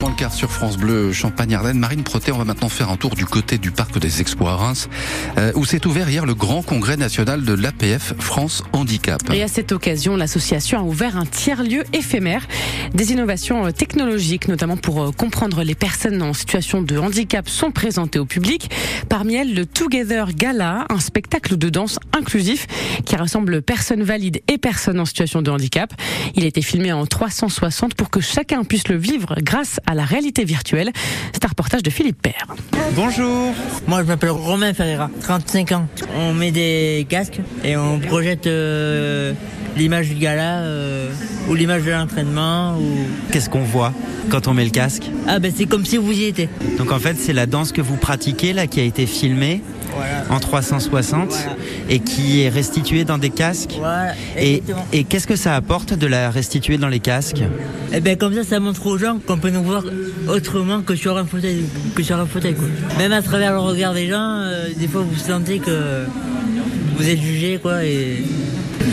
Dans le quart sur France Bleu Champagne-Ardenne, Marine Proté, on va maintenant faire un tour du côté du parc des Expos à Reims, euh, où s'est ouvert hier le grand congrès national de l'APF France Handicap. Et à cette occasion, l'association a ouvert un tiers-lieu éphémère, des innovations euh, technologiques, notamment pour euh, comprendre les personnes en situation de handicap, sont présentées au public. Parmi elles, le Together Gala, un spectacle de danse inclusif qui rassemble personnes valides et personnes en situation de handicap. Il a été filmé en 360 pour que chacun puisse le vivre grâce la réalité virtuelle. C'est un reportage de Philippe Père. Bonjour. Moi, je m'appelle Romain Ferreira, 35 ans. On met des casques et on projette euh, l'image du gala euh, ou l'image de l'entraînement. Ou... Qu'est-ce qu'on voit quand on met le casque? Ah ben c'est comme si vous y étiez. Donc en fait, c'est la danse que vous pratiquez là qui a été filmée Voilà. en 360 Voilà. et qui est restituée dans des casques? Voilà, Et, qu'est-ce que ça apporte de la restituer dans les casques? Et ben comme ça, ça montre aux gens qu'on peut nous voir autrement que sur un fauteuil, que sur un fauteuil quoi. Même à travers le regard des gens, euh, des fois vous sentez que vous êtes jugé quoi et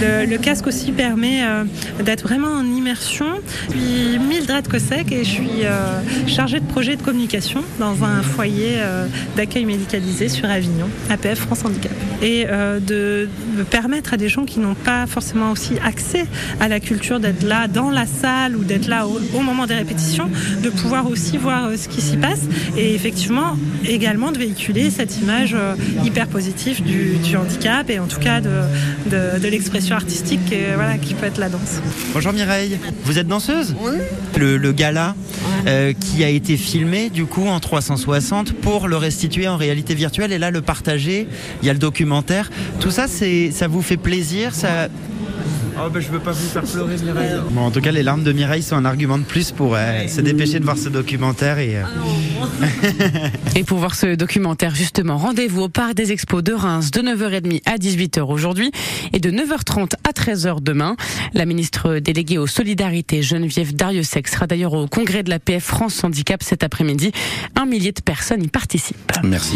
Le, casque aussi permet euh, d'être vraiment en immersion. Je suis Mildred Kosek et je suis euh, chargée de projet de communication dans un foyer euh, d'accueil médicalisé sur Avignon, APF France Handicap. Et de, permettre à des gens qui n'ont pas forcément aussi accès à la culture d'être là dans la salle ou d'être là au, moment des répétitions, de pouvoir aussi voir ce qui s'y passe et effectivement également de véhiculer cette image hyper positive du, handicap et en tout cas de l'expression artistique euh, voilà, qui peut être la danse. Bonjour Mireille, vous êtes danseuse le, le gala euh, qui a été filmé du coup en 360 pour le restituer en réalité virtuelle et là le partager, il y a le documentaire. Tout ça, c'est, ça vous fait plaisir ça... Oh bah je veux pas vous faire pleurer Mireille. Bon en tout cas les larmes de Mireille sont un argument de plus pour euh, se dépêcher de voir ce documentaire et... euh, Et pour voir ce documentaire, justement, rendez-vous au Parc des Expos de Reims de 9h30 à 18h aujourd'hui et de 9h30 à 13h demain. La ministre déléguée aux solidarités, Geneviève Dariussec, sera d'ailleurs au congrès de la PF France Handicap cet après-midi. Un millier de personnes y participent. Merci.